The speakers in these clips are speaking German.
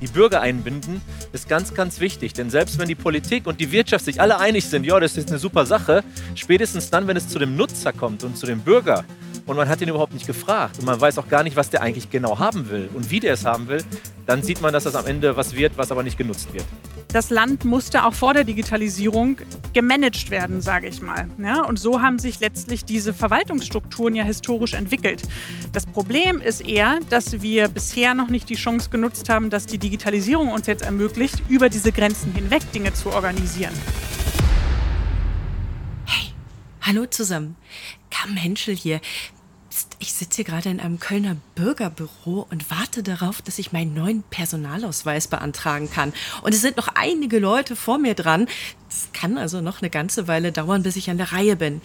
Die Bürger einbinden ist ganz, ganz wichtig. Denn selbst wenn die Politik und die Wirtschaft sich alle einig sind, ja, das ist eine super Sache, spätestens dann, wenn es zu dem Nutzer kommt und zu dem Bürger, und man hat ihn überhaupt nicht gefragt und man weiß auch gar nicht, was der eigentlich genau haben will und wie der es haben will, dann sieht man, dass das am Ende was wird, was aber nicht genutzt wird. Das Land musste auch vor der Digitalisierung gemanagt werden, sage ich mal. Ja, und so haben sich letztlich diese Verwaltungsstrukturen ja historisch entwickelt. Das Problem ist eher, dass wir bisher noch nicht die Chance genutzt haben, dass die Digitalisierung uns jetzt ermöglicht, über diese Grenzen hinweg Dinge zu organisieren. Hey, hallo zusammen. Kam Henschel hier. Ich sitze hier gerade in einem Kölner Bürgerbüro und warte darauf, dass ich meinen neuen Personalausweis beantragen kann. Und es sind noch einige Leute vor mir dran. Es kann also noch eine ganze Weile dauern, bis ich an der Reihe bin.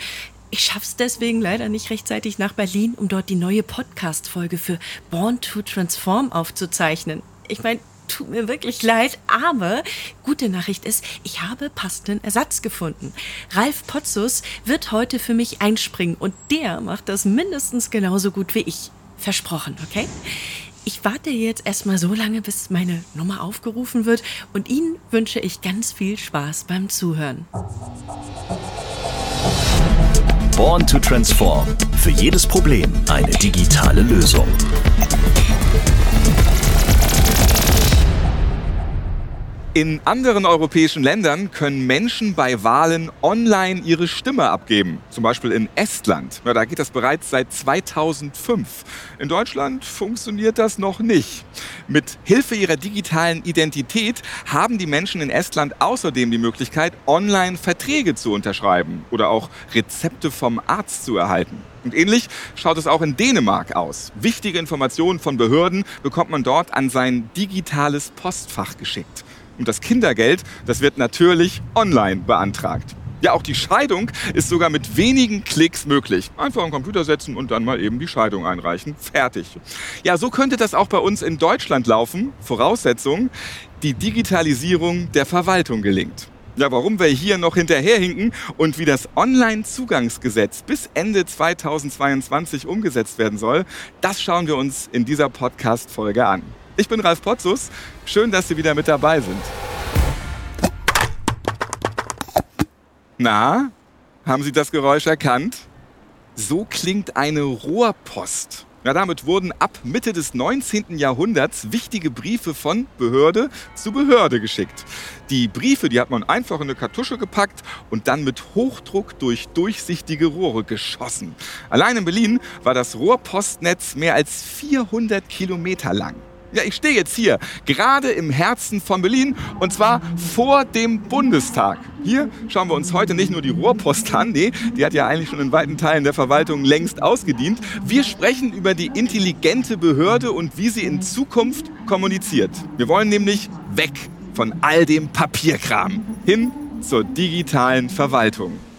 Ich schaff's deswegen leider nicht rechtzeitig nach Berlin, um dort die neue Podcast-Folge für Born to Transform aufzuzeichnen. Ich meine, tut mir wirklich leid, aber gute Nachricht ist, ich habe passenden Ersatz gefunden. Ralf Potzus wird heute für mich einspringen und der macht das mindestens genauso gut wie ich. Versprochen, okay? Ich warte jetzt erstmal so lange, bis meine Nummer aufgerufen wird und Ihnen wünsche ich ganz viel Spaß beim Zuhören. Born to Transform. Für jedes Problem eine digitale Lösung. In anderen europäischen Ländern können Menschen bei Wahlen online ihre Stimme abgeben. Zum Beispiel in Estland. Ja, da geht das bereits seit 2005. In Deutschland funktioniert das noch nicht. Mit Hilfe ihrer digitalen Identität haben die Menschen in Estland außerdem die Möglichkeit, online Verträge zu unterschreiben oder auch Rezepte vom Arzt zu erhalten. Und ähnlich schaut es auch in Dänemark aus. Wichtige Informationen von Behörden bekommt man dort an sein digitales Postfach geschickt. Und das Kindergeld, das wird natürlich online beantragt. Ja, auch die Scheidung ist sogar mit wenigen Klicks möglich. Einfach am Computer setzen und dann mal eben die Scheidung einreichen. Fertig. Ja, so könnte das auch bei uns in Deutschland laufen. Voraussetzung, die Digitalisierung der Verwaltung gelingt. Ja, warum wir hier noch hinterherhinken und wie das Online-Zugangsgesetz bis Ende 2022 umgesetzt werden soll, das schauen wir uns in dieser Podcast-Folge an. Ich bin Ralf Potzus. Schön, dass Sie wieder mit dabei sind. Na, haben Sie das Geräusch erkannt? So klingt eine Rohrpost. Ja, damit wurden ab Mitte des 19. Jahrhunderts wichtige Briefe von Behörde zu Behörde geschickt. Die Briefe, die hat man einfach in eine Kartusche gepackt und dann mit Hochdruck durch durchsichtige Rohre geschossen. Allein in Berlin war das Rohrpostnetz mehr als 400 Kilometer lang. Ja, ich stehe jetzt hier, gerade im Herzen von Berlin und zwar vor dem Bundestag. Hier schauen wir uns heute nicht nur die Rohrpost an, nee, die hat ja eigentlich schon in weiten Teilen der Verwaltung längst ausgedient. Wir sprechen über die intelligente Behörde und wie sie in Zukunft kommuniziert. Wir wollen nämlich weg von all dem Papierkram hin zur digitalen Verwaltung.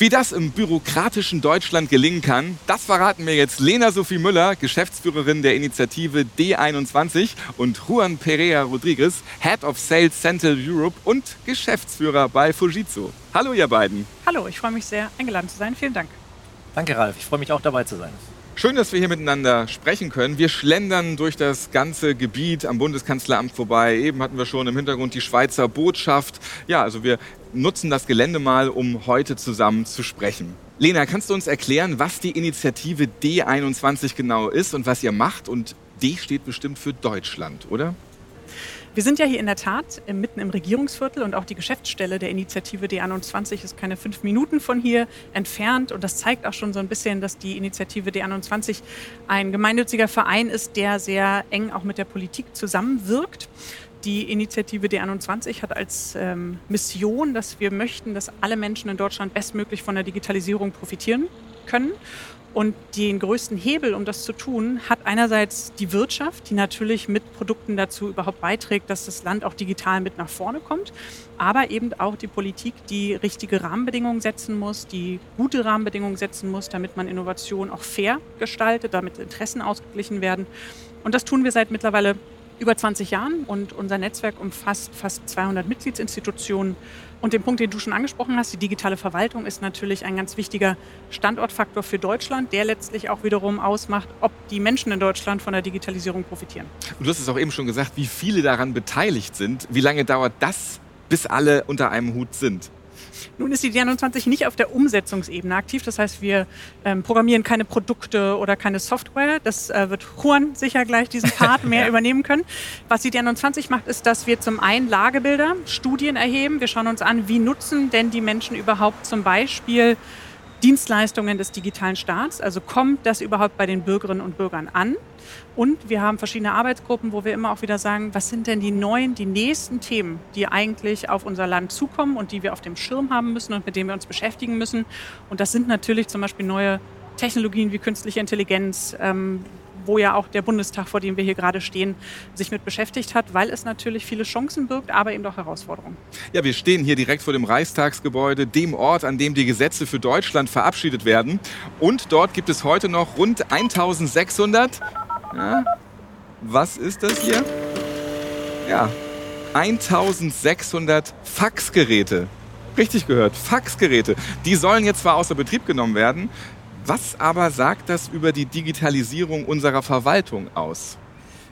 Wie das im bürokratischen Deutschland gelingen kann, das verraten mir jetzt Lena Sophie Müller, Geschäftsführerin der Initiative D21 und Juan Pereira Rodriguez, Head of Sales Central Europe und Geschäftsführer bei Fujitsu. Hallo ihr beiden. Hallo, ich freue mich sehr, eingeladen zu sein. Vielen Dank. Danke, Ralf. Ich freue mich auch dabei zu sein. Schön, dass wir hier miteinander sprechen können. Wir schlendern durch das ganze Gebiet am Bundeskanzleramt vorbei. Eben hatten wir schon im Hintergrund die Schweizer Botschaft. Ja, also wir nutzen das Gelände mal, um heute zusammen zu sprechen. Lena, kannst du uns erklären, was die Initiative D21 genau ist und was ihr macht? Und D steht bestimmt für Deutschland, oder? Wir sind ja hier in der Tat mitten im Regierungsviertel und auch die Geschäftsstelle der Initiative D21 ist keine fünf Minuten von hier entfernt. Und das zeigt auch schon so ein bisschen, dass die Initiative D21 ein gemeinnütziger Verein ist, der sehr eng auch mit der Politik zusammenwirkt. Die Initiative D21 hat als ähm, Mission, dass wir möchten, dass alle Menschen in Deutschland bestmöglich von der Digitalisierung profitieren können. Und den größten Hebel, um das zu tun, hat einerseits die Wirtschaft, die natürlich mit Produkten dazu überhaupt beiträgt, dass das Land auch digital mit nach vorne kommt, aber eben auch die Politik, die richtige Rahmenbedingungen setzen muss, die gute Rahmenbedingungen setzen muss, damit man Innovation auch fair gestaltet, damit Interessen ausgeglichen werden. Und das tun wir seit mittlerweile über 20 Jahren und unser Netzwerk umfasst fast 200 Mitgliedsinstitutionen Und den Punkt, den du schon angesprochen hast, die digitale Verwaltung ist natürlich ein ganz wichtiger Standortfaktor für Deutschland, der letztlich auch wiederum ausmacht, ob die Menschen in Deutschland von der Digitalisierung profitieren. Und du hast es auch eben schon gesagt, wie viele daran beteiligt sind. Wie lange dauert das, bis alle unter einem Hut sind? Nun ist die D21 nicht auf der Umsetzungsebene aktiv. Das heißt, wir ähm, programmieren keine Produkte oder keine Software. Das äh, wird Juan sicher gleich diesen Part mehr ja. übernehmen können. Was die D21 macht, ist, dass wir zum einen Lagebilder, Studien erheben. Wir schauen uns an, wie nutzen denn die Menschen überhaupt zum Beispiel Dienstleistungen des digitalen Staats. Also kommt das überhaupt bei den Bürgerinnen und Bürgern an? Und wir haben verschiedene Arbeitsgruppen, wo wir immer auch wieder sagen, was sind denn die neuen, die nächsten Themen, die eigentlich auf unser Land zukommen und die wir auf dem Schirm haben müssen und mit denen wir uns beschäftigen müssen. Und das sind natürlich zum Beispiel neue Technologien wie künstliche Intelligenz, ähm, wo ja auch der Bundestag, vor dem wir hier gerade stehen, sich mit beschäftigt hat, weil es natürlich viele Chancen birgt, aber eben auch Herausforderungen. Ja, wir stehen hier direkt vor dem Reichstagsgebäude, dem Ort, an dem die Gesetze für Deutschland verabschiedet werden. Und dort gibt es heute noch rund 1600. Ja, was ist das hier? Ja, 1600 Faxgeräte. Richtig gehört, Faxgeräte. Die sollen jetzt zwar außer Betrieb genommen werden, was aber sagt das über die Digitalisierung unserer Verwaltung aus?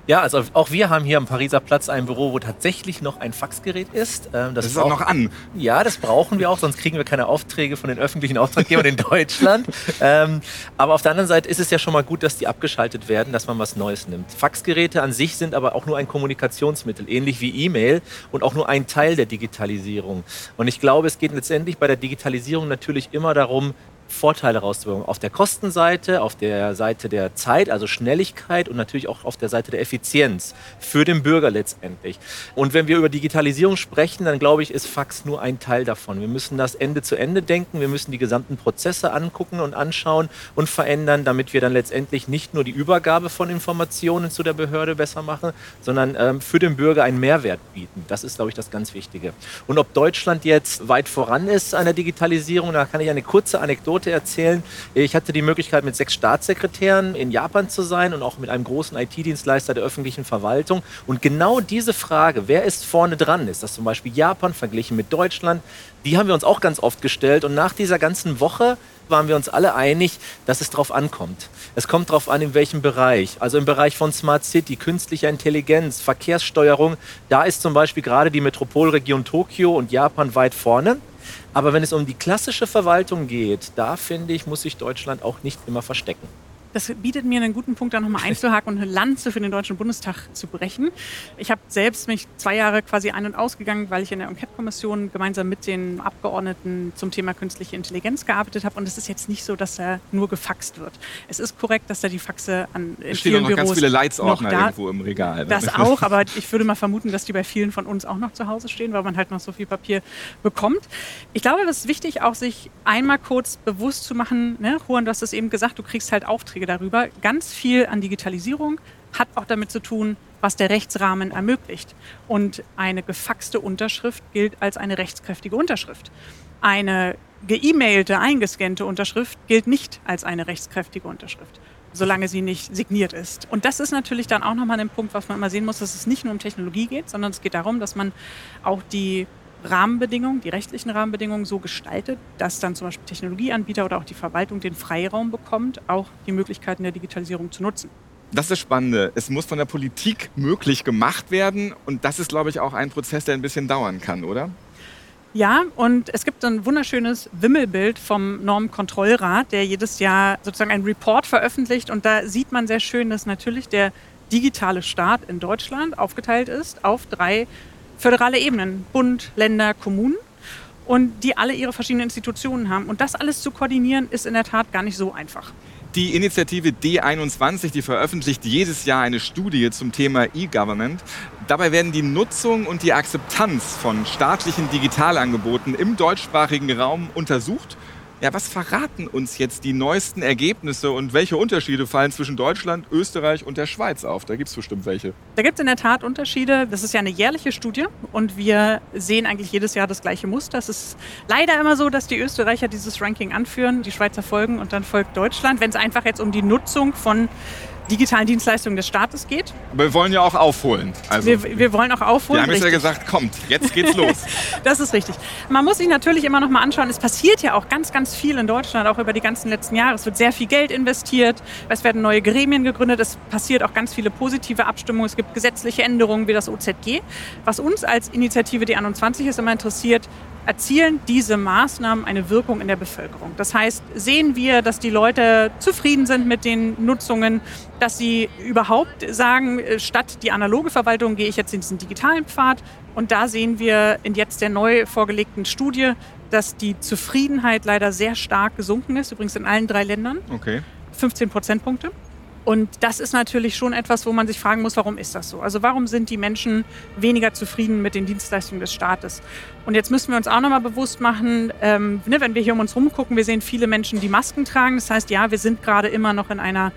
Ja, also auch wir haben hier am Pariser Platz ein Büro, wo tatsächlich noch ein Faxgerät ist. Ähm, das, das ist auch noch an. Ja, das brauchen wir auch, sonst kriegen wir keine Aufträge von den öffentlichen Auftraggebern in Deutschland. ähm, aber auf der anderen Seite ist es ja schon mal gut, dass die abgeschaltet werden, dass man was Neues nimmt. Faxgeräte an sich sind aber auch nur ein Kommunikationsmittel, ähnlich wie E-Mail und auch nur ein Teil der Digitalisierung. Und ich glaube, es geht letztendlich bei der Digitalisierung natürlich immer darum, Vorteile rauszubekommen. Auf der Kostenseite, auf der Seite der Zeit, also Schnelligkeit und natürlich auch auf der Seite der Effizienz für den Bürger letztendlich. Und wenn wir über Digitalisierung sprechen, dann glaube ich, ist Fax nur ein Teil davon. Wir müssen das Ende zu Ende denken, wir müssen die gesamten Prozesse angucken und anschauen und verändern, damit wir dann letztendlich nicht nur die Übergabe von Informationen zu der Behörde besser machen, sondern ähm, für den Bürger einen Mehrwert bieten. Das ist, glaube ich, das ganz Wichtige. Und ob Deutschland jetzt weit voran ist an der Digitalisierung, da kann ich eine kurze Anekdote Anekdote erzählen. Ich hatte die Möglichkeit, mit sechs Staatssekretären in Japan zu sein und auch mit einem großen IT-Dienstleister der öffentlichen Verwaltung. Und genau diese Frage, wer ist vorne dran, ist das zum Beispiel Japan verglichen mit Deutschland, die haben wir uns auch ganz oft gestellt. Und nach dieser ganzen Woche waren wir uns alle einig, dass es darauf ankommt. Es kommt darauf an, in welchem Bereich. Also im Bereich von Smart City, künstlicher Intelligenz, Verkehrssteuerung. Da ist zum Beispiel gerade die Metropolregion Tokio und Japan weit vorne. Aber wenn es um die klassische Verwaltung geht, da finde ich, muss sich Deutschland auch nicht immer verstecken. Das bietet mir einen guten Punkt, da nochmal einzuhaken und eine Lanze für den Deutschen Bundestag zu brechen. Ich habe selbst mich zwei Jahre quasi ein- und ausgegangen, weil ich in der Enquete-Kommission gemeinsam mit den Abgeordneten zum Thema künstliche Intelligenz gearbeitet habe. Und es ist jetzt nicht so, dass da nur gefaxt wird. Es ist korrekt, dass da die Faxe an in es stehen noch ganz viele Leitsordner irgendwo im Regal. Ne? Das auch, aber ich würde mal vermuten, dass die bei vielen von uns auch noch zu Hause stehen, weil man halt noch so viel Papier bekommt. Ich glaube, das ist wichtig, auch sich einmal kurz bewusst zu machen, ne? Juan, du hast es eben gesagt, du kriegst halt Aufträge darüber. Ganz viel an Digitalisierung hat auch damit zu tun, was der Rechtsrahmen ermöglicht. Und eine gefaxte Unterschrift gilt als eine rechtskräftige Unterschrift. Eine geemailte, eingescannte Unterschrift gilt nicht als eine rechtskräftige Unterschrift, solange sie nicht signiert ist. Und das ist natürlich dann auch nochmal ein Punkt, was man immer sehen muss, dass es nicht nur um Technologie geht, sondern es geht darum, dass man auch die Rahmenbedingungen, die rechtlichen Rahmenbedingungen so gestaltet, dass dann zum Beispiel Technologieanbieter oder auch die Verwaltung den Freiraum bekommt, auch die Möglichkeiten der Digitalisierung zu nutzen. Das ist das Spannende. Es muss von der Politik möglich gemacht werden und das ist, glaube ich, auch ein Prozess, der ein bisschen dauern kann, oder? Ja, und es gibt ein wunderschönes Wimmelbild vom Normkontrollrat, der jedes Jahr sozusagen einen Report veröffentlicht. Und da sieht man sehr schön, dass natürlich der digitale Staat in Deutschland aufgeteilt ist auf drei föderale Ebenen, Bund, Länder, Kommunen und die alle ihre verschiedenen Institutionen haben. Und das alles zu koordinieren, ist in der Tat gar nicht so einfach. Die Initiative D21, die veröffentlicht jedes Jahr eine Studie zum Thema E-Government. Dabei werden die Nutzung und die Akzeptanz von staatlichen Digitalangeboten im deutschsprachigen Raum untersucht ja, was verraten uns jetzt die neuesten Ergebnisse und welche Unterschiede fallen zwischen Deutschland, Österreich und der Schweiz auf? Da gibt es bestimmt welche. Da gibt es in der Tat Unterschiede. Das ist ja eine jährliche Studie und wir sehen eigentlich jedes Jahr das gleiche Muster. Es ist leider immer so, dass die Österreicher dieses Ranking anführen, die Schweizer folgen und dann folgt Deutschland. Wenn es einfach jetzt um die Nutzung von digitalen Dienstleistungen des Staates geht. Aber wir wollen ja auch aufholen. Also, wir, wir wollen auch aufholen. Wir haben jetzt ja gesagt, kommt, jetzt geht's los. das ist richtig. Man muss sich natürlich immer noch mal anschauen, es passiert ja auch ganz, ganz viel in Deutschland, auch über die ganzen letzten Jahre. Es wird sehr viel Geld investiert, es werden neue Gremien gegründet, es passiert auch ganz viele positive Abstimmungen, es gibt gesetzliche Änderungen wie das OZG. Was uns als Initiative D21 ist immer interessiert, erzielen diese Maßnahmen eine Wirkung in der Bevölkerung. Das heißt, sehen wir, dass die Leute zufrieden sind mit den Nutzungen, dass sie überhaupt sagen, äh, statt die analoge Verwaltung gehe ich jetzt in diesen digitalen Pfad. Und da sehen wir in jetzt der neu vorgelegten Studie, dass die Zufriedenheit leider sehr stark gesunken ist, übrigens in allen drei Ländern. Okay. 15 Prozentpunkte. Und das ist natürlich schon etwas, wo man sich fragen muss, warum ist das so? Also warum sind die Menschen weniger zufrieden mit den Dienstleistungen des Staates? Und jetzt müssen wir uns auch nochmal bewusst machen, ähm, ne, wenn wir hier um uns rumgucken, wir sehen viele Menschen, die Masken tragen. Das heißt, ja, wir sind gerade immer noch in einer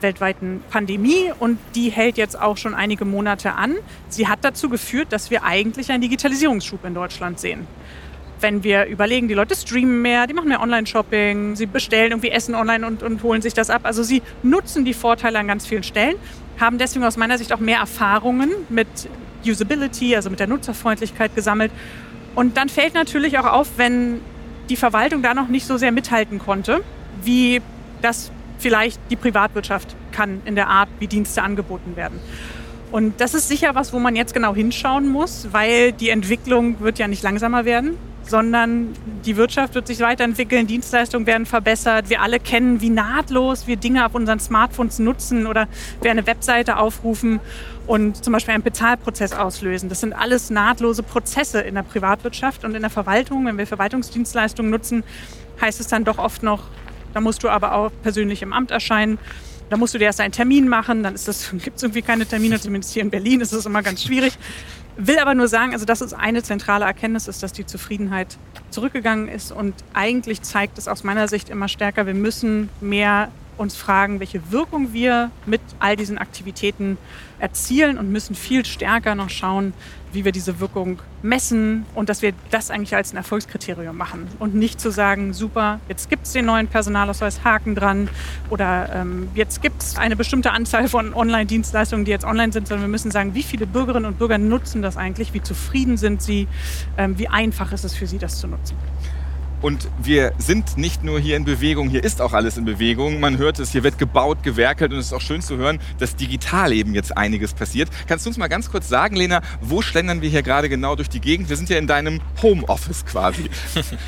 weltweiten Pandemie und die hält jetzt auch schon einige Monate an. Sie hat dazu geführt, dass wir eigentlich einen Digitalisierungsschub in Deutschland sehen wenn wir überlegen, die Leute streamen mehr, die machen mehr Online-Shopping, sie bestellen irgendwie Essen online und, und holen sich das ab. Also sie nutzen die Vorteile an ganz vielen Stellen, haben deswegen aus meiner Sicht auch mehr Erfahrungen mit Usability, also mit der Nutzerfreundlichkeit gesammelt. Und dann fällt natürlich auch auf, wenn die Verwaltung da noch nicht so sehr mithalten konnte, wie das vielleicht die Privatwirtschaft kann in der Art, wie Dienste angeboten werden. Und das ist sicher was, wo man jetzt genau hinschauen muss, weil die Entwicklung wird ja nicht langsamer werden sondern die Wirtschaft wird sich weiterentwickeln, Dienstleistungen werden verbessert. Wir alle kennen, wie nahtlos wir Dinge auf unseren Smartphones nutzen oder wir eine Webseite aufrufen und zum Beispiel einen Bezahlprozess auslösen. Das sind alles nahtlose Prozesse in der Privatwirtschaft und in der Verwaltung. Wenn wir Verwaltungsdienstleistungen nutzen, heißt es dann doch oft noch, da musst du aber auch persönlich im Amt erscheinen. Da musst du dir erst einen Termin machen, dann gibt es irgendwie keine Termine, zumindest hier in Berlin ist es immer ganz schwierig. Will aber nur sagen, also das ist eine zentrale Erkenntnis, ist, dass die Zufriedenheit zurückgegangen ist und eigentlich zeigt es aus meiner Sicht immer stärker, wir müssen mehr uns fragen, welche Wirkung wir mit all diesen Aktivitäten erzielen und müssen viel stärker noch schauen, wie wir diese Wirkung messen und dass wir das eigentlich als ein Erfolgskriterium machen und nicht zu sagen, super, jetzt gibt es den neuen Personalausweis, Haken dran oder ähm, jetzt gibt es eine bestimmte Anzahl von Online-Dienstleistungen, die jetzt online sind, sondern wir müssen sagen, wie viele Bürgerinnen und Bürger nutzen das eigentlich, wie zufrieden sind sie, ähm, wie einfach ist es für sie, das zu nutzen. Und wir sind nicht nur hier in Bewegung, hier ist auch alles in Bewegung. Man hört es, hier wird gebaut, gewerkelt und es ist auch schön zu hören, dass digital eben jetzt einiges passiert. Kannst du uns mal ganz kurz sagen, Lena, wo schlendern wir hier gerade genau durch die Gegend? Wir sind ja in deinem Homeoffice quasi.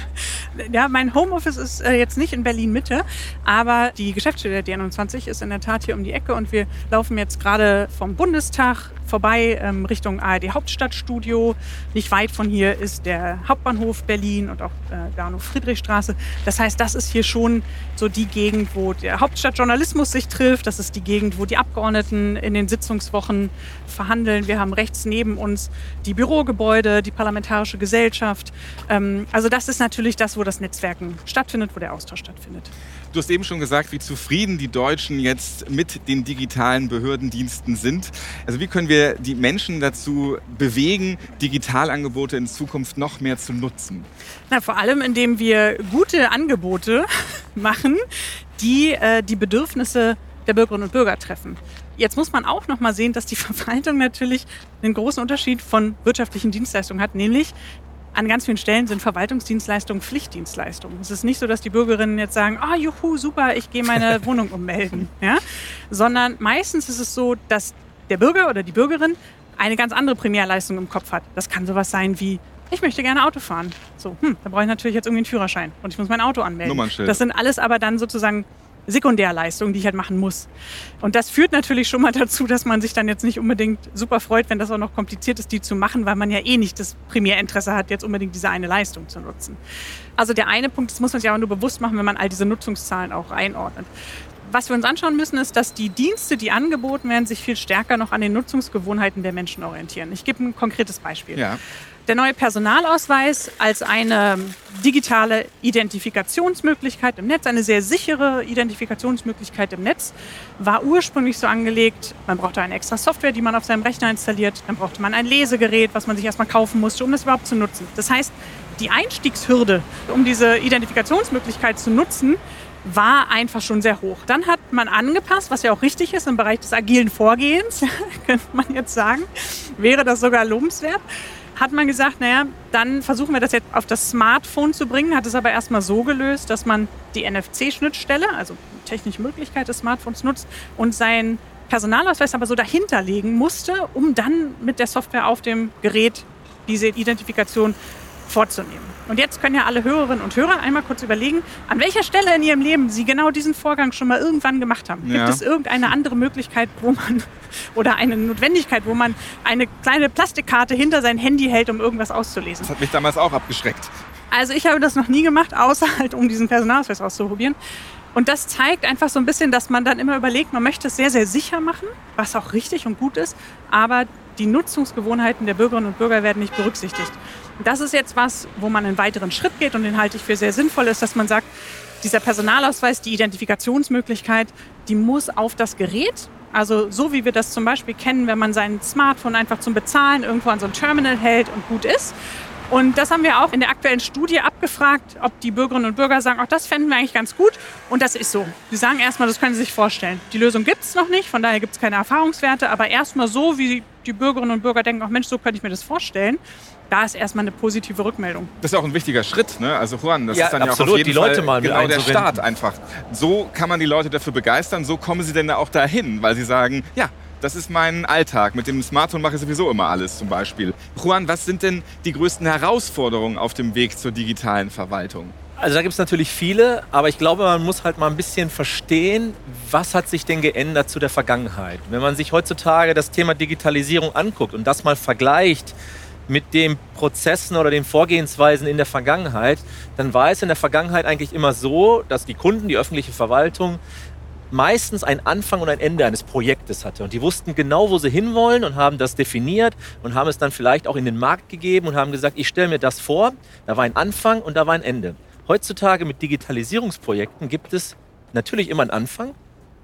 ja, mein Homeoffice ist äh, jetzt nicht in Berlin Mitte, aber die Geschäftsstelle der D21 ist in der Tat hier um die Ecke und wir laufen jetzt gerade vom Bundestag vorbei ähm, Richtung ARD Hauptstadtstudio. Nicht weit von hier ist der Hauptbahnhof Berlin und auch äh, Bahnhof Friedrichstraße. Das heißt, das ist hier schon so die Gegend, wo der Hauptstadtjournalismus sich trifft. Das ist die Gegend, wo die Abgeordneten in den Sitzungswochen verhandeln. Wir haben rechts neben uns die Bürogebäude, die Parlamentarische Gesellschaft. Ähm, also das ist natürlich das, wo das Netzwerken stattfindet, wo der Austausch stattfindet. Du hast eben schon gesagt, wie zufrieden die Deutschen jetzt mit den digitalen Behördendiensten sind. Also wie können wir die Menschen dazu bewegen, Digitalangebote in Zukunft noch mehr zu nutzen? Na, vor allem, indem wir gute Angebote machen, die äh, die Bedürfnisse der Bürgerinnen und Bürger treffen. Jetzt muss man auch noch mal sehen, dass die Verwaltung natürlich einen großen Unterschied von wirtschaftlichen Dienstleistungen hat, nämlich an ganz vielen Stellen sind Verwaltungsdienstleistungen Pflichtdienstleistungen. Es ist nicht so, dass die Bürgerinnen jetzt sagen, ah, oh, juhu, super, ich gehe meine Wohnung ummelden. Ja? Sondern meistens ist es so, dass der Bürger oder die Bürgerin eine ganz andere Primärleistung im Kopf hat. Das kann sowas sein wie, ich möchte gerne Auto fahren. So, hm, da brauche ich natürlich jetzt irgendwie einen Führerschein und ich muss mein Auto anmelden. Das sind alles aber dann sozusagen Sekundärleistung, die ich halt machen muss. Und das führt natürlich schon mal dazu, dass man sich dann jetzt nicht unbedingt super freut, wenn das auch noch kompliziert ist, die zu machen, weil man ja eh nicht das Primärinteresse hat, jetzt unbedingt diese eine Leistung zu nutzen. Also der eine Punkt, das muss man sich aber nur bewusst machen, wenn man all diese Nutzungszahlen auch einordnet. Was wir uns anschauen müssen, ist, dass die Dienste, die angeboten werden, sich viel stärker noch an den Nutzungsgewohnheiten der Menschen orientieren. Ich gebe ein konkretes Beispiel. Ja. Der neue Personalausweis als eine digitale Identifikationsmöglichkeit im Netz, eine sehr sichere Identifikationsmöglichkeit im Netz, war ursprünglich so angelegt, man brauchte eine extra Software, die man auf seinem Rechner installiert, dann brauchte man ein Lesegerät, was man sich erstmal kaufen musste, um das überhaupt zu nutzen. Das heißt, die Einstiegshürde, um diese Identifikationsmöglichkeit zu nutzen, war einfach schon sehr hoch. Dann hat man angepasst, was ja auch richtig ist im Bereich des agilen Vorgehens, könnte man jetzt sagen. Wäre das sogar lobenswert. Hat man gesagt, naja, dann versuchen wir das jetzt auf das Smartphone zu bringen, hat es aber erstmal so gelöst, dass man die NFC-Schnittstelle, also technische Möglichkeit des Smartphones nutzt und seinen Personalausweis aber so dahinter legen musste, um dann mit der Software auf dem Gerät diese Identifikation vorzunehmen. Und jetzt können ja alle Hörerinnen und Hörer einmal kurz überlegen, an welcher Stelle in ihrem Leben sie genau diesen Vorgang schon mal irgendwann gemacht haben. Ja. Gibt es irgendeine andere Möglichkeit, wo man oder eine Notwendigkeit, wo man eine kleine Plastikkarte hinter sein Handy hält, um irgendwas auszulesen? Das hat mich damals auch abgeschreckt. Also ich habe das noch nie gemacht, außer halt, um diesen Personalausweis auszuprobieren. Und das zeigt einfach so ein bisschen, dass man dann immer überlegt, man möchte es sehr, sehr sicher machen, was auch richtig und gut ist, aber die Nutzungsgewohnheiten der Bürgerinnen und Bürger werden nicht berücksichtigt. Das ist jetzt was, wo man einen weiteren Schritt geht und den halte ich für sehr sinnvoll ist, dass man sagt, dieser Personalausweis, die Identifikationsmöglichkeit, die muss auf das Gerät, also so wie wir das zum Beispiel kennen, wenn man sein Smartphone einfach zum Bezahlen irgendwo an so ein Terminal hält und gut ist. Und das haben wir auch in der aktuellen Studie abgefragt, ob die Bürgerinnen und Bürger sagen, auch das fänden wir eigentlich ganz gut. Und das ist so. Sie sagen erstmal, das können Sie sich vorstellen. Die Lösung gibt es noch nicht, von daher gibt es keine Erfahrungswerte, aber erstmal so, wie die Bürgerinnen und Bürger denken, ach Mensch, so könnte ich mir das vorstellen da ist erstmal eine positive Rückmeldung. Das ist auch ein wichtiger Schritt, ne? Also Juan, das ja, ist dann absolut, ja auch auf jeden die Leute Fall mal genau der Start einfach. So kann man die Leute dafür begeistern, so kommen sie denn da auch dahin, weil sie sagen, ja, das ist mein Alltag. Mit dem Smartphone mache ich sowieso immer alles zum Beispiel. Juan, was sind denn die größten Herausforderungen auf dem Weg zur digitalen Verwaltung? Also da gibt es natürlich viele, aber ich glaube, man muss halt mal ein bisschen verstehen, was hat sich denn geändert zu der Vergangenheit. Wenn man sich heutzutage das Thema Digitalisierung anguckt und das mal vergleicht mit den Prozessen oder den Vorgehensweisen in der Vergangenheit, dann war es in der Vergangenheit eigentlich immer so, dass die Kunden, die öffentliche Verwaltung meistens ein Anfang und ein Ende eines Projektes hatte. Und die wussten genau, wo sie hinwollen und haben das definiert und haben es dann vielleicht auch in den Markt gegeben und haben gesagt, ich stelle mir das vor, da war ein Anfang und da war ein Ende. Heutzutage mit Digitalisierungsprojekten gibt es natürlich immer einen Anfang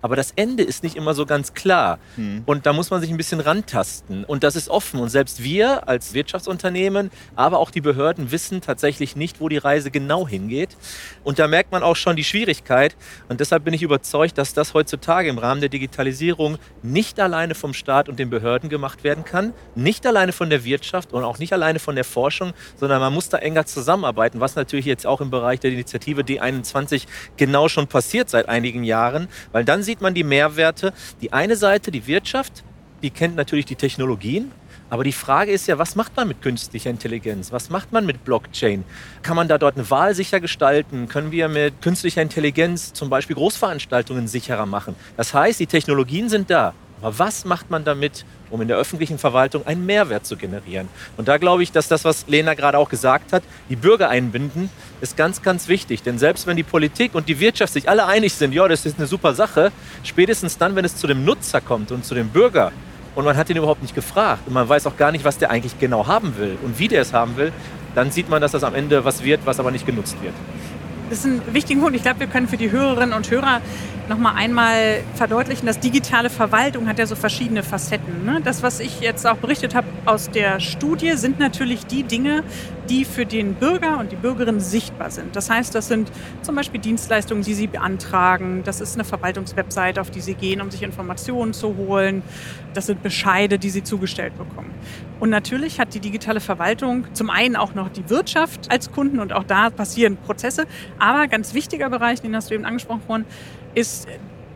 aber das Ende ist nicht immer so ganz klar. Hm. Und da muss man sich ein bisschen rantasten. Und das ist offen. Und selbst wir als Wirtschaftsunternehmen, aber auch die Behörden wissen tatsächlich nicht, wo die Reise genau hingeht. Und da merkt man auch schon die Schwierigkeit. Und deshalb bin ich überzeugt, dass das heutzutage im Rahmen der Digitalisierung nicht alleine vom Staat und den Behörden gemacht werden kann, nicht alleine von der Wirtschaft und auch nicht alleine von der Forschung, sondern man muss da enger zusammenarbeiten, was natürlich jetzt auch im Bereich der Initiative D21 genau schon passiert seit einigen Jahren, weil dann sieht sieht man die Mehrwerte. Die eine Seite, die Wirtschaft, die kennt natürlich die Technologien. Aber die Frage ist ja, was macht man mit künstlicher Intelligenz? Was macht man mit Blockchain? Kann man da dort eine Wahl sicher gestalten? Können wir mit künstlicher Intelligenz zum Beispiel Großveranstaltungen sicherer machen? Das heißt, die Technologien sind da. Aber was macht man damit, um in der öffentlichen Verwaltung einen Mehrwert zu generieren? Und da glaube ich, dass das, was Lena gerade auch gesagt hat, die Bürger einbinden, ist ganz, ganz wichtig. Denn selbst wenn die Politik und die Wirtschaft sich alle einig sind, ja, das ist eine super Sache, spätestens dann, wenn es zu dem Nutzer kommt und zu dem Bürger, und man hat ihn überhaupt nicht gefragt und man weiß auch gar nicht, was der eigentlich genau haben will und wie der es haben will, dann sieht man, dass das am Ende was wird, was aber nicht genutzt wird. Das ist ein wichtiger Punkt. Ich glaube, wir können für die Hörerinnen und Hörer noch mal einmal verdeutlichen, dass digitale Verwaltung hat ja so verschiedene Facetten. Ne? Das, was ich jetzt auch berichtet habe aus der Studie, sind natürlich die Dinge, die für den Bürger und die Bürgerin sichtbar sind. Das heißt, das sind zum Beispiel Dienstleistungen, die sie beantragen. Das ist eine Verwaltungswebsite, auf die sie gehen, um sich Informationen zu holen. Das sind Bescheide, die sie zugestellt bekommen. Und natürlich hat die digitale Verwaltung zum einen auch noch die Wirtschaft als Kunden und auch da passieren Prozesse. Aber ganz wichtiger Bereich, den hast du eben angesprochen worden, ist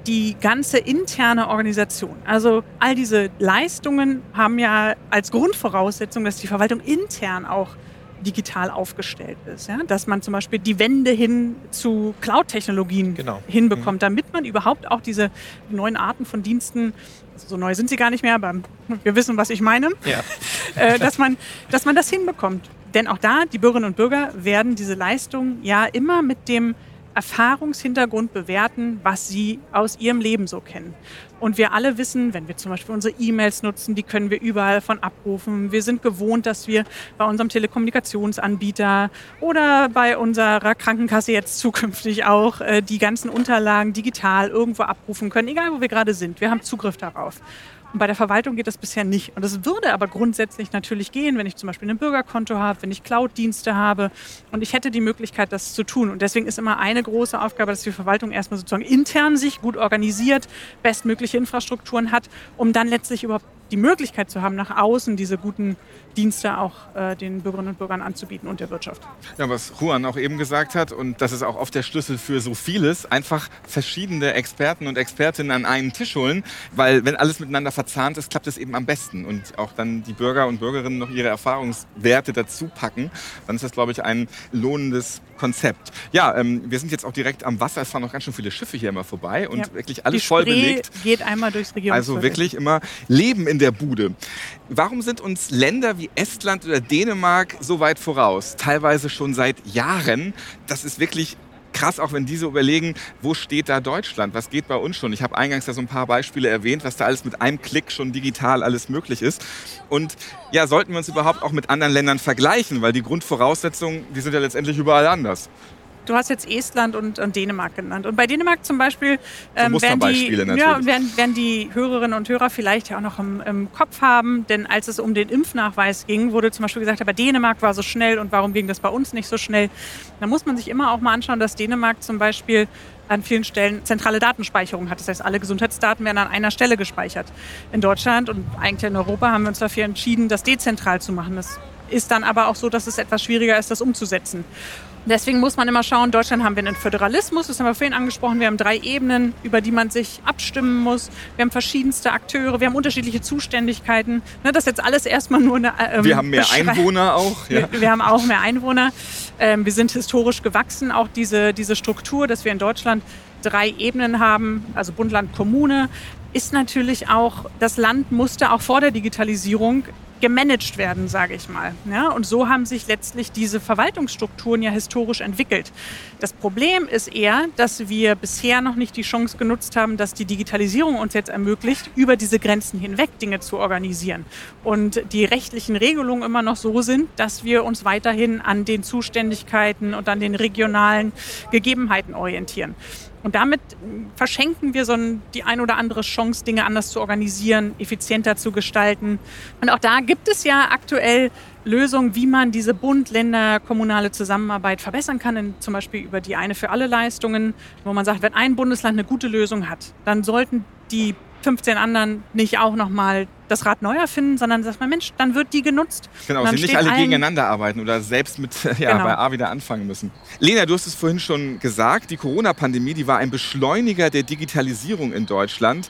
die ganze interne Organisation. Also all diese Leistungen haben ja als Grundvoraussetzung, dass die Verwaltung intern auch digital aufgestellt ist. Ja? Dass man zum Beispiel die Wende hin zu Cloud-Technologien genau. hinbekommt, mhm. damit man überhaupt auch diese neuen Arten von Diensten, so neu sind sie gar nicht mehr, aber wir wissen, was ich meine, ja. äh, dass, man, dass man das hinbekommt. Denn auch da, die Bürgerinnen und Bürger werden diese Leistung ja immer mit dem Erfahrungshintergrund bewerten, was sie aus ihrem Leben so kennen. Und wir alle wissen, wenn wir zum Beispiel unsere E-Mails nutzen, die können wir überall von abrufen. Wir sind gewohnt, dass wir bei unserem Telekommunikationsanbieter oder bei unserer Krankenkasse jetzt zukünftig auch äh, die ganzen Unterlagen digital irgendwo abrufen können, egal wo wir gerade sind. Wir haben Zugriff darauf. Und bei der Verwaltung geht das bisher nicht. Und es würde aber grundsätzlich natürlich gehen, wenn ich zum Beispiel ein Bürgerkonto habe, wenn ich Cloud-Dienste habe und ich hätte die Möglichkeit, das zu tun. Und deswegen ist immer eine große Aufgabe, dass die Verwaltung erstmal sozusagen intern sich gut organisiert, bestmögliche Infrastrukturen hat, um dann letztlich überhaupt die Möglichkeit zu haben, nach außen diese guten Dienste auch äh, den Bürgerinnen und Bürgern anzubieten und der Wirtschaft. Ja, was Juan auch eben gesagt hat, und das ist auch oft der Schlüssel für so vieles, einfach verschiedene Experten und Expertinnen an einen Tisch holen, weil wenn alles miteinander verzahnt ist, klappt es eben am besten. Und auch dann die Bürger und Bürgerinnen noch ihre Erfahrungswerte dazu packen, dann ist das, glaube ich, ein lohnendes Konzept. Ja, ähm, wir sind jetzt auch direkt am Wasser. Es fahren noch ganz schön viele Schiffe hier immer vorbei und ja. wirklich alles die voll belegt. geht einmal durchs Regierungsviertel. Also wirklich immer Leben in der Bude. Warum sind uns Länder wie Estland oder Dänemark so weit voraus? Teilweise schon seit Jahren. Das ist wirklich krass, auch wenn diese überlegen, wo steht da Deutschland? Was geht bei uns schon? Ich habe eingangs ja so ein paar Beispiele erwähnt, was da alles mit einem Klick schon digital alles möglich ist. Und ja, sollten wir uns überhaupt auch mit anderen Ländern vergleichen, weil die Grundvoraussetzungen, die sind ja letztendlich überall anders. Du hast jetzt Estland und, und Dänemark genannt. Und bei Dänemark zum Beispiel ähm, werden, die, ja, werden, werden, die Hörerinnen und Hörer vielleicht ja auch noch im, im, Kopf haben. Denn als es um den Impfnachweis ging, wurde zum Beispiel gesagt, aber Dänemark war so schnell und warum ging das bei uns nicht so schnell? Da muss man sich immer auch mal anschauen, dass Dänemark zum Beispiel an vielen Stellen zentrale Datenspeicherung hat. Das heißt, alle Gesundheitsdaten werden an einer Stelle gespeichert. In Deutschland und eigentlich in Europa haben wir uns dafür entschieden, das dezentral zu machen. Das ist dann aber auch so, dass es etwas schwieriger ist, das umzusetzen. Deswegen muss man immer schauen, in Deutschland haben wir einen Föderalismus, das haben wir vorhin angesprochen, wir haben drei Ebenen, über die man sich abstimmen muss. Wir haben verschiedenste Akteure, wir haben unterschiedliche Zuständigkeiten. Ne, das ist jetzt alles erstmal nur eine. Ähm, wir haben mehr Einwohner auch. Ja. Wir, wir, haben auch mehr Einwohner. Ähm, wir sind historisch gewachsen, auch diese, diese Struktur, dass wir in Deutschland drei Ebenen haben, also Bund, Land, Kommune, ist natürlich auch, das Land musste auch vor der Digitalisierung gemanagt werden, sage ich mal. Ja, und so haben sich letztlich diese Verwaltungsstrukturen ja historisch entwickelt. Das Problem ist eher, dass wir bisher noch nicht die Chance genutzt haben, dass die Digitalisierung uns jetzt ermöglicht, über diese Grenzen hinweg Dinge zu organisieren. Und die rechtlichen Regelungen immer noch so sind, dass wir uns weiterhin an den Zuständigkeiten und an den regionalen Gegebenheiten orientieren. Und damit verschenken wir so die ein oder andere Chance, Dinge anders zu organisieren, effizienter zu gestalten. Und auch da gibt es ja aktuell Lösungen, wie man diese Bund-Länder-kommunale Zusammenarbeit verbessern kann, zum Beispiel über die eine für alle Leistungen, wo man sagt, wenn ein Bundesland eine gute Lösung hat, dann sollten die 15 anderen nicht auch nochmal das Rad neu erfinden, sondern sagt man, Mensch, dann wird die genutzt. Genau, sie nicht alle gegeneinander arbeiten oder selbst mit ja, genau. bei A wieder anfangen müssen. Lena, du hast es vorhin schon gesagt, die Corona-Pandemie, die war ein Beschleuniger der Digitalisierung in Deutschland.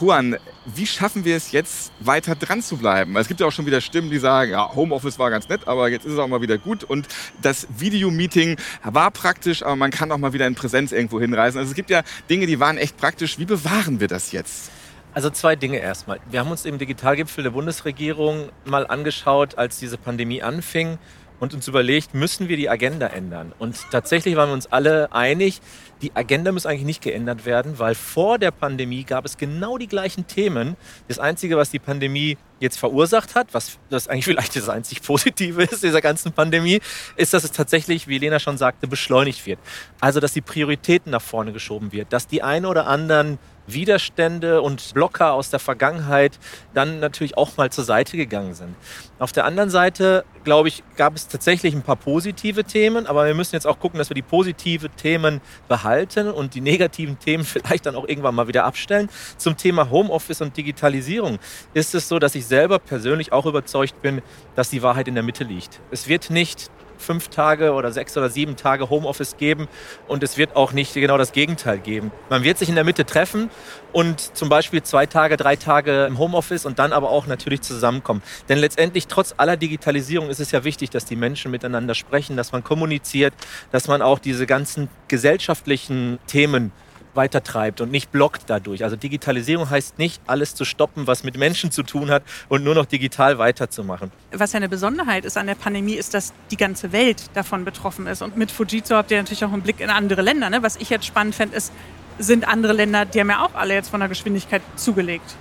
Juan, wie schaffen wir es jetzt, weiter dran zu bleiben? Es gibt ja auch schon wieder Stimmen, die sagen, ja, Homeoffice war ganz nett, aber jetzt ist es auch mal wieder gut. Und das Videomeeting war praktisch, aber man kann auch mal wieder in Präsenz irgendwo hinreisen. Also es gibt ja Dinge, die waren echt praktisch. Wie bewahren wir das jetzt? Also zwei Dinge erstmal. Wir haben uns im Digitalgipfel der Bundesregierung mal angeschaut, als diese Pandemie anfing und uns überlegt, müssen wir die Agenda ändern? Und tatsächlich waren wir uns alle einig, die Agenda muss eigentlich nicht geändert werden, weil vor der Pandemie gab es genau die gleichen Themen. Das Einzige, was die Pandemie jetzt verursacht hat, was das eigentlich vielleicht das einzig Positive ist dieser ganzen Pandemie, ist, dass es tatsächlich, wie Lena schon sagte, beschleunigt wird. Also, dass die Prioritäten nach vorne geschoben wird, dass die ein oder anderen Widerstände und Blocker aus der Vergangenheit dann natürlich auch mal zur Seite gegangen sind. Auf der anderen Seite, glaube ich, gab es tatsächlich ein paar positive Themen, aber wir müssen jetzt auch gucken, dass wir die positiven Themen behalten und die negativen Themen vielleicht dann auch irgendwann mal wieder abstellen. Zum Thema Homeoffice und Digitalisierung ist es so, dass ich selber persönlich auch überzeugt bin, dass die Wahrheit in der Mitte liegt. Es wird nicht fünf Tage oder sechs oder sieben Tage Homeoffice geben und es wird auch nicht genau das Gegenteil geben. Man wird sich in der Mitte treffen und zum Beispiel zwei Tage, drei Tage im Homeoffice und dann aber auch natürlich zusammenkommen. Denn letztendlich, trotz aller Digitalisierung, ist es ja wichtig, dass die Menschen miteinander sprechen, dass man kommuniziert, dass man auch diese ganzen gesellschaftlichen Themen weitertreibt und nicht blockt dadurch. Also Digitalisierung heißt nicht, alles zu stoppen, was mit Menschen zu tun hat und nur noch digital weiterzumachen. Was ja eine Besonderheit ist an der Pandemie, ist, dass die ganze Welt davon betroffen ist. Und mit Fujitsu habt ihr natürlich auch einen Blick in andere Länder. Ne? Was ich jetzt spannend fände, ist, sind andere Länder, die haben ja auch alle jetzt von der Geschwindigkeit zugelegt.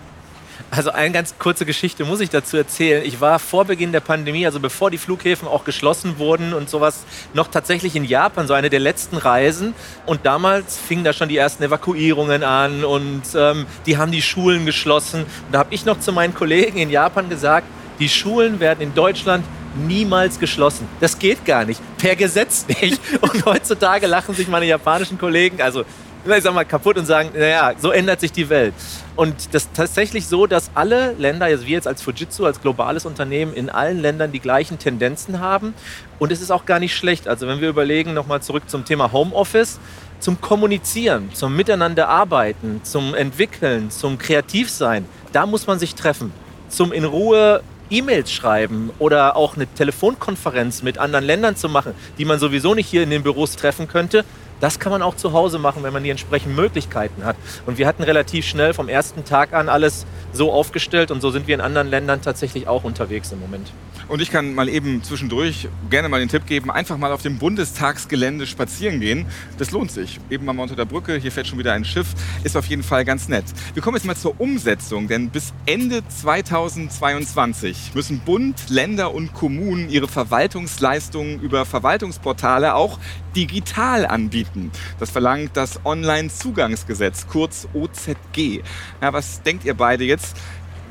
Also eine ganz kurze Geschichte muss ich dazu erzählen. Ich war vor Beginn der Pandemie, also bevor die Flughäfen auch geschlossen wurden und sowas, noch tatsächlich in Japan, so eine der letzten Reisen. Und damals fingen da schon die ersten Evakuierungen an und ähm, die haben die Schulen geschlossen. Und da habe ich noch zu meinen Kollegen in Japan gesagt, die Schulen werden in Deutschland niemals geschlossen. Das geht gar nicht. Per Gesetz nicht. Und heutzutage lachen sich meine japanischen Kollegen, also ich sag mal, kaputt und sagen, naja, so ändert sich die Welt. Und das ist tatsächlich so, dass alle Länder, also wir jetzt als Fujitsu, als globales Unternehmen, in allen Ländern die gleichen Tendenzen haben. Und es ist auch gar nicht schlecht. Also wenn wir überlegen, nochmal zurück zum Thema Homeoffice, zum Kommunizieren, zum Miteinander arbeiten, zum Entwickeln, zum Kreativsein, da muss man sich treffen. Zum in Ruhe E-Mails schreiben oder auch eine Telefonkonferenz mit anderen Ländern zu machen, die man sowieso nicht hier in den Büros treffen könnte, das kann man auch zu Hause machen, wenn man die entsprechenden Möglichkeiten hat. Und wir hatten relativ schnell vom ersten Tag an alles so aufgestellt und so sind wir in anderen Ländern tatsächlich auch unterwegs im Moment. Und ich kann mal eben zwischendurch gerne mal den Tipp geben, einfach mal auf dem Bundestagsgelände spazieren gehen. Das lohnt sich. Eben mal unter der Brücke, hier fährt schon wieder ein Schiff, ist auf jeden Fall ganz nett. Wir kommen jetzt mal zur Umsetzung, denn bis Ende 2022 müssen Bund, Länder und Kommunen ihre Verwaltungsleistungen über Verwaltungsportale auch digital anbieten. Das verlangt das Online-Zugangsgesetz, kurz OZG. Ja, was denkt ihr beide jetzt?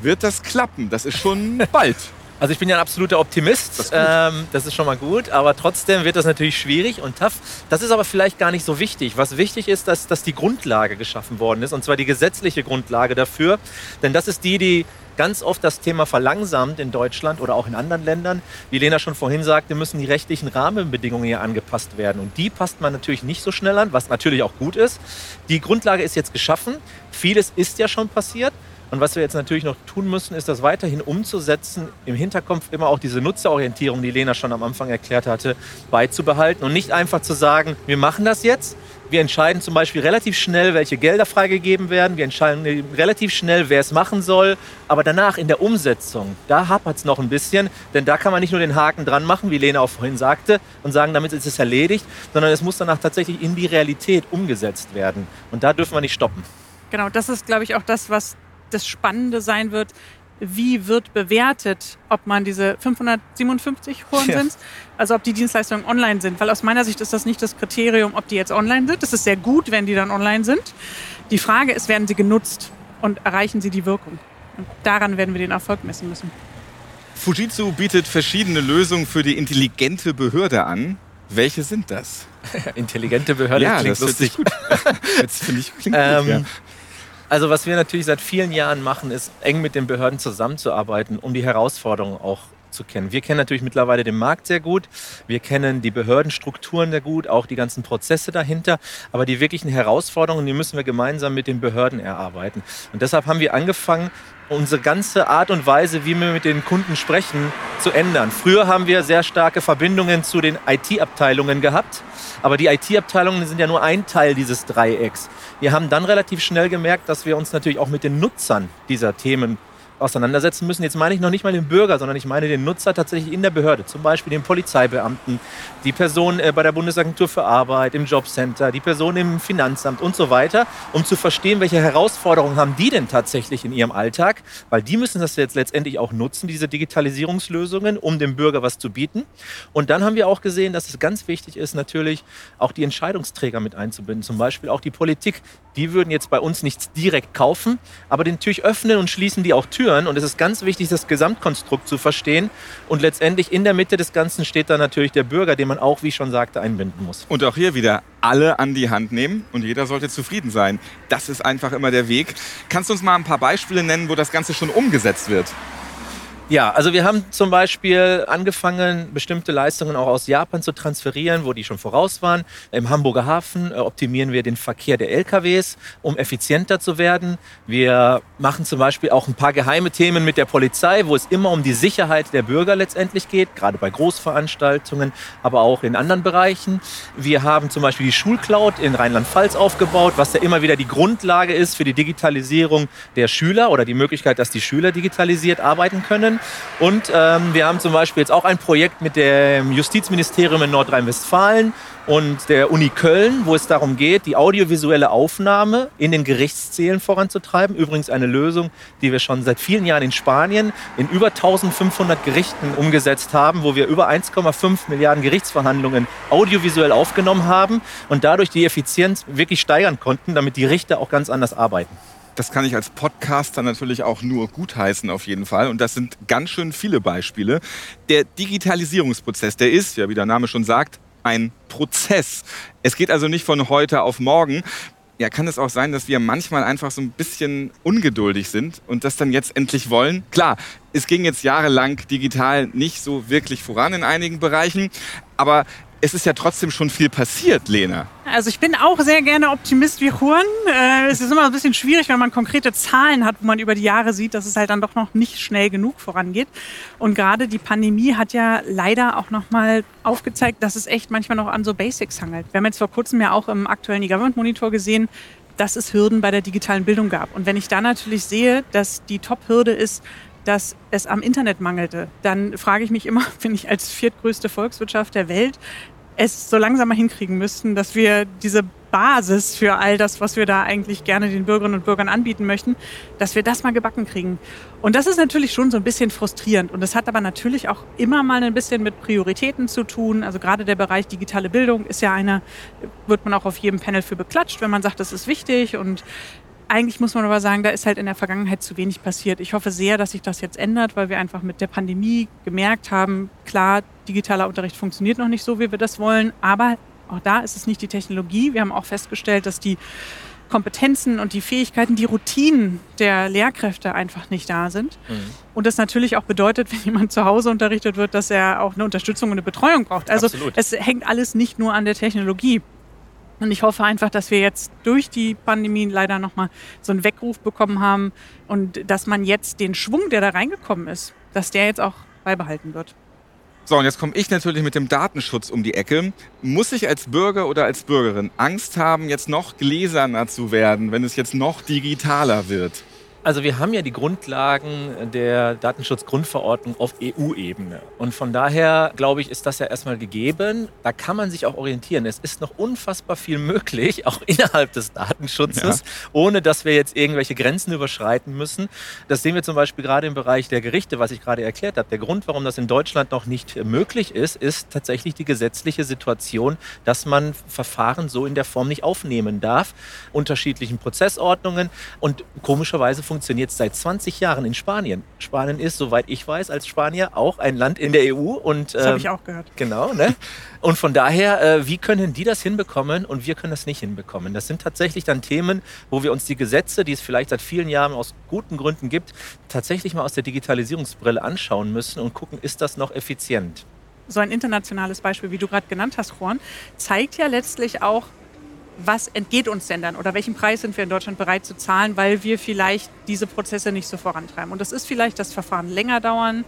Wird das klappen? Das ist schon bald. Also ich bin ja ein absoluter Optimist. Das ist, ähm, das ist, schon mal gut, aber trotzdem wird das natürlich schwierig und tough. Das ist aber vielleicht gar nicht so wichtig. Was wichtig ist, dass, dass die Grundlage geschaffen worden ist und zwar die gesetzliche Grundlage dafür. Denn das ist die, die ganz oft das Thema verlangsamt in Deutschland oder auch in anderen Ländern. Wie Lena schon vorhin sagte, müssen die rechtlichen Rahmenbedingungen hier angepasst werden. Und die passt man natürlich nicht so schnell an, was natürlich auch gut ist. Die Grundlage ist jetzt geschaffen. Vieles ist ja schon passiert. Und was wir jetzt natürlich noch tun müssen, ist das weiterhin umzusetzen, im Hinterkopf immer auch diese Nutzerorientierung, die Lena schon am Anfang erklärt hatte, beizubehalten und nicht einfach zu sagen, wir machen das jetzt. Wir entscheiden zum Beispiel relativ schnell, welche Gelder freigegeben werden. Wir entscheiden relativ schnell, wer es machen soll. Aber danach in der Umsetzung, da hapert es noch ein bisschen. Denn da kann man nicht nur den Haken dran machen, wie Lena auch vorhin sagte, und sagen, damit ist es erledigt, sondern es muss danach tatsächlich in die Realität umgesetzt werden. Und da dürfen wir nicht stoppen. Genau, das ist, glaube ich, auch das, was das Spannende sein wird, wie wird bewertet, ob man diese 557 hohen ja. sind, also ob die Dienstleistungen online sind. Weil aus meiner Sicht ist das nicht das Kriterium, ob die jetzt online sind. Das ist sehr gut, wenn die dann online sind. Die Frage ist, werden sie genutzt und erreichen sie die Wirkung? Und daran werden wir den Erfolg messen müssen. Fujitsu bietet verschiedene Lösungen für die intelligente Behörde an. Welche sind das? Intelligente Behörde ja, klingt das lustig. Gut. Jetzt finde ich klingt ähm, gut, ja. Also was wir natürlich seit vielen Jahren machen, ist eng mit den Behörden zusammenzuarbeiten, um die Herausforderungen auch zu kennen. Wir kennen natürlich mittlerweile den Markt sehr gut, wir kennen die Behördenstrukturen sehr gut, auch die ganzen Prozesse dahinter, aber die wirklichen Herausforderungen, die müssen wir gemeinsam mit den Behörden erarbeiten. Und deshalb haben wir angefangen, unsere ganze Art und Weise, wie wir mit den Kunden sprechen, zu ändern. Früher haben wir sehr starke Verbindungen zu den IT-Abteilungen gehabt, aber die IT-Abteilungen sind ja nur ein Teil dieses Dreiecks. Wir haben dann relativ schnell gemerkt, dass wir uns natürlich auch mit den Nutzern dieser Themen auseinandersetzen müssen. Jetzt meine ich noch nicht mal den Bürger, sondern ich meine den Nutzer tatsächlich in der Behörde. Zum Beispiel den Polizeibeamten, die Person äh, bei der Bundesagentur für Arbeit, im Jobcenter, die Person im Finanzamt und so weiter, um zu verstehen, welche Herausforderungen haben die denn tatsächlich in ihrem Alltag, weil die müssen das jetzt letztendlich auch nutzen, diese Digitalisierungslösungen, um dem Bürger was zu bieten. Und dann haben wir auch gesehen, dass es ganz wichtig ist, natürlich auch die Entscheidungsträger mit einzubinden, zum Beispiel auch die Politik. Die würden jetzt bei uns nichts direkt kaufen, aber natürlich öffnen und schließen die auch Türen führen. Und es ist ganz wichtig, das Gesamtkonstrukt zu verstehen. Und letztendlich in der Mitte des Ganzen steht dann natürlich der Bürger, den man auch, wie ich schon sagte, einbinden muss. Und auch hier wieder alle an die Hand nehmen und jeder sollte zufrieden sein. Das ist einfach immer der Weg. Kannst du uns mal ein paar Beispiele nennen, wo das Ganze schon umgesetzt wird? Ja, also wir haben zum Beispiel angefangen, bestimmte Leistungen auch aus Japan zu transferieren, wo die schon voraus waren. Im Hamburger Hafen äh, optimieren wir den Verkehr der LKWs, um effizienter zu werden. Wir machen zum Beispiel auch ein paar geheime Themen mit der Polizei, wo es immer um die Sicherheit der Bürger letztendlich geht, gerade bei Großveranstaltungen, aber auch in anderen Bereichen. Wir haben zum Beispiel die Schulcloud in Rheinland-Pfalz aufgebaut, was ja immer wieder die Grundlage ist für die Digitalisierung der Schüler oder die Möglichkeit, dass die Schüler digitalisiert arbeiten können. Und ähm, wir haben zum Beispiel jetzt auch ein Projekt mit dem Justizministerium in Nordrhein-Westfalen und der Uni Köln, wo es darum geht, die audiovisuelle Aufnahme in den Gerichtszählen voranzutreiben. Übrigens eine Lösung, die wir schon seit vielen Jahren in Spanien in über 1500 Gerichten umgesetzt haben, wo wir über 1,5 Milliarden Gerichtsverhandlungen audiovisuell aufgenommen haben und dadurch die Effizienz wirklich steigern konnten, damit die Richter auch ganz anders arbeiten. Das kann ich als Podcaster natürlich auch nur gutheißen auf jeden Fall. Und das sind ganz schön viele Beispiele. Der Digitalisierungsprozess, der ist, ja wie der Name schon sagt, ein Prozess. Es geht also nicht von heute auf morgen. Ja, kann es auch sein, dass wir manchmal einfach so ein bisschen ungeduldig sind und das dann jetzt endlich wollen? Klar, es ging jetzt jahrelang digital nicht so wirklich voran in einigen Bereichen, aber es ist ja trotzdem schon viel passiert, Lena. Also ich bin auch sehr gerne Optimist wie Juan. Äh, es ist immer ein bisschen schwierig, wenn man konkrete Zahlen hat, wo man über die Jahre sieht, dass es halt dann doch noch nicht schnell genug vorangeht. Und gerade die Pandemie hat ja leider auch noch mal aufgezeigt, dass es echt manchmal noch an so Basics hangelt. Wir haben jetzt vor kurzem ja auch im aktuellen E-Government Monitor gesehen, dass es Hürden bei der digitalen Bildung gab. Und wenn ich da natürlich sehe, dass die Top-Hürde ist, dass es am Internet mangelte, dann frage ich mich immer, wenn ich als viertgrößte Volkswirtschaft der Welt es so langsam mal hinkriegen müssten, dass wir diese Basis für all das, was wir da eigentlich gerne den Bürgerinnen und Bürgern anbieten möchten, dass wir das mal gebacken kriegen. Und das ist natürlich schon so ein bisschen frustrierend. Und das hat aber natürlich auch immer mal ein bisschen mit Prioritäten zu tun. Also gerade der Bereich digitale Bildung ist ja einer, wird man auch auf jedem Panel für beklatscht, wenn man sagt, das ist wichtig. Und eigentlich muss man aber sagen, da ist halt in der Vergangenheit zu wenig passiert. Ich hoffe sehr, dass sich das jetzt ändert, weil wir einfach mit der Pandemie gemerkt haben, klar, digitaler Unterricht funktioniert noch nicht so, wie wir das wollen, aber auch da ist es nicht die Technologie. Wir haben auch festgestellt, dass die Kompetenzen und die Fähigkeiten, die Routinen der Lehrkräfte einfach nicht da sind. Mhm. Und das natürlich auch bedeutet, wenn jemand zu Hause unterrichtet wird, dass er auch eine Unterstützung und eine Betreuung braucht. Also Absolut. es hängt alles nicht nur an der Technologie. Und ich hoffe einfach, dass wir jetzt durch die Pandemie leider nochmal so einen Weckruf bekommen haben und dass man jetzt den Schwung, der da reingekommen ist, dass der jetzt auch beibehalten wird. So, und jetzt komme ich natürlich mit dem Datenschutz um die Ecke. Muss ich als Bürger oder als Bürgerin Angst haben, jetzt noch gläserner zu werden, wenn es jetzt noch digitaler wird? Also wir haben ja die Grundlagen der Datenschutzgrundverordnung auf EU-Ebene. Und von daher, glaube ich, ist das ja erstmal gegeben. Da kann man sich auch orientieren. Es ist noch unfassbar viel möglich, auch innerhalb des Datenschutzes, ja. ohne dass wir jetzt irgendwelche Grenzen überschreiten müssen. Das sehen wir zum Beispiel gerade im Bereich der Gerichte, was ich gerade erklärt habe. Der Grund, warum das in Deutschland noch nicht möglich ist, ist tatsächlich die gesetzliche Situation, dass man Verfahren so in der Form nicht aufnehmen darf. Unterschiedlichen Prozessordnungen und komischerweise funktioniert seit 20 Jahren in Spanien. Spanien ist, soweit ich weiß, als Spanier auch ein Land in der EU. Und, das habe ich ähm, auch gehört. Genau. Ne? Und von daher, äh, wie können die das hinbekommen und wir können das nicht hinbekommen? Das sind tatsächlich dann Themen, wo wir uns die Gesetze, die es vielleicht seit vielen Jahren aus guten Gründen gibt, tatsächlich mal aus der Digitalisierungsbrille anschauen müssen und gucken, ist das noch effizient? So ein internationales Beispiel, wie du gerade genannt hast, Juan, zeigt ja letztlich auch, was entgeht uns denn dann oder welchen Preis sind wir in Deutschland bereit zu zahlen, weil wir vielleicht diese Prozesse nicht so vorantreiben. Und das ist vielleicht, dass Verfahren länger dauern,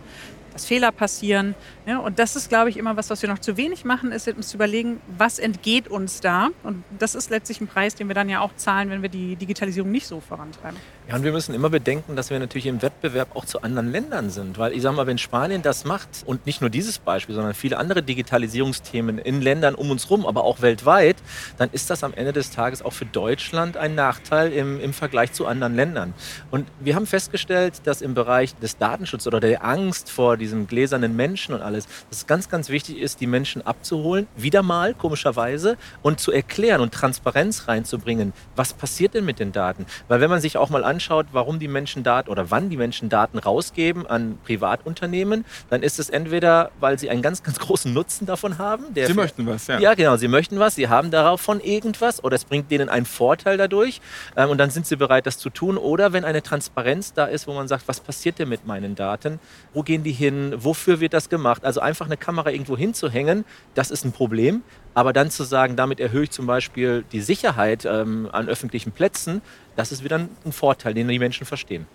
dass Fehler passieren. Ja, und das ist, glaube ich, immer was, was wir noch zu wenig machen, ist uns zu überlegen, was entgeht uns da. Und das ist letztlich ein Preis, den wir dann ja auch zahlen, wenn wir die Digitalisierung nicht so vorantreiben. Ja, und wir müssen immer bedenken, dass wir natürlich im Wettbewerb auch zu anderen Ländern sind. Weil ich sage mal, wenn Spanien das macht und nicht nur dieses Beispiel, sondern viele andere Digitalisierungsthemen in Ländern um uns herum, aber auch weltweit, dann ist das am Ende des Tages auch für Deutschland ein Nachteil im, im Vergleich zu anderen Ländern. Und wir haben festgestellt, dass im Bereich des Datenschutzes oder der Angst vor diesem gläsernen Menschen und alles, dass es ganz, ganz wichtig ist, die Menschen abzuholen, wieder mal, komischerweise, und zu erklären und Transparenz reinzubringen. Was passiert denn mit den Daten? Weil wenn man sich auch mal anschaut, anschaut, warum die Menschen Daten oder wann die Menschen Daten rausgeben an Privatunternehmen, dann ist es entweder, weil sie einen ganz, ganz großen Nutzen davon haben. sie möchten was, ja. Ja, genau, sie möchten was, sie haben davon irgendwas oder es bringt denen einen Vorteil dadurch ähm, und dann sind sie bereit, das zu tun. Oder wenn eine Transparenz da ist, wo man sagt, was passiert denn mit meinen Daten? Wo gehen die hin? Wofür wird das gemacht? Also einfach eine Kamera irgendwo hinzuhängen, das ist ein Problem. Aber dann zu sagen, damit erhöhe ich zum Beispiel die Sicherheit ähm, an öffentlichen Plätzen, das ist wieder ein Vorteil, den die Menschen verstehen.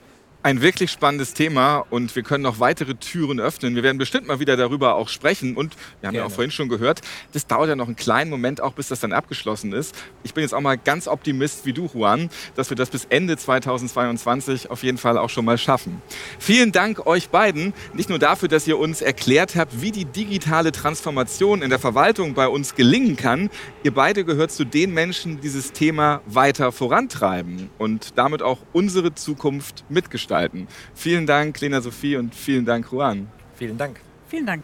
Ein wirklich spannendes Thema und wir können noch weitere Türen öffnen. Wir werden bestimmt mal wieder darüber auch sprechen und wir haben Gerne. ja auch vorhin schon gehört, das dauert ja noch einen kleinen Moment auch, bis das dann abgeschlossen ist. Ich bin jetzt auch mal ganz Optimist wie du, Juan, dass wir das bis Ende 2022 auf jeden Fall auch schon mal schaffen. Vielen Dank euch beiden, nicht nur dafür, dass ihr uns erklärt habt, wie die digitale Transformation in der Verwaltung bei uns gelingen kann. Ihr beide gehört zu den Menschen, die dieses Thema weiter vorantreiben und damit auch unsere Zukunft mitgestalten gestalten. Vielen Dank, Lena Sophie, und vielen Dank, Juan. Vielen Dank. Vielen Dank.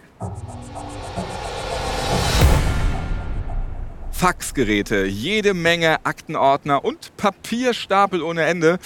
Faxgeräte, jede Menge Aktenordner und Papierstapel ohne Ende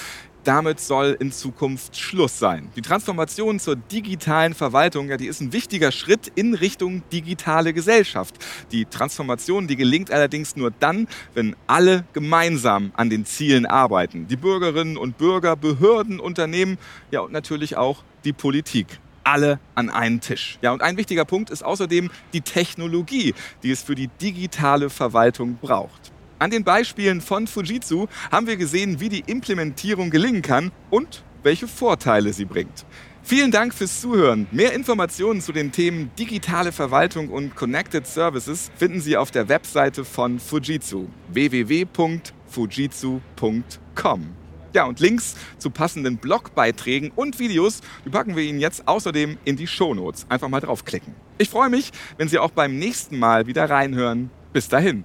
damit soll in Zukunft Schluss sein. Die Transformation zur digitalen Verwaltung, ja, die ist ein wichtiger Schritt in Richtung digitale Gesellschaft. Die Transformation, die gelingt allerdings nur dann, wenn alle gemeinsam an den Zielen arbeiten. Die Bürgerinnen und Bürger, Behörden, Unternehmen, ja und natürlich auch die Politik alle an einen Tisch. Ja, und ein wichtiger Punkt ist außerdem die Technologie, die es für die digitale Verwaltung braucht. An den Beispielen von Fujitsu haben wir gesehen, wie die Implementierung gelingen kann und welche Vorteile sie bringt. Vielen Dank fürs Zuhören. Mehr Informationen zu den Themen digitale Verwaltung und Connected Services finden Sie auf der Webseite von Fujitsu www.fujitsu.com. Ja, und Links zu passenden Blogbeiträgen und Videos, die packen wir Ihnen jetzt außerdem in die Shownotes. Einfach mal draufklicken. Ich freue mich, wenn Sie auch beim nächsten Mal wieder reinhören. Bis dahin.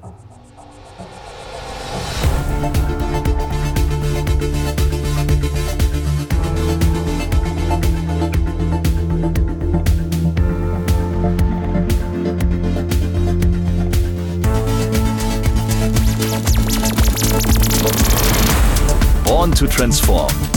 To transform.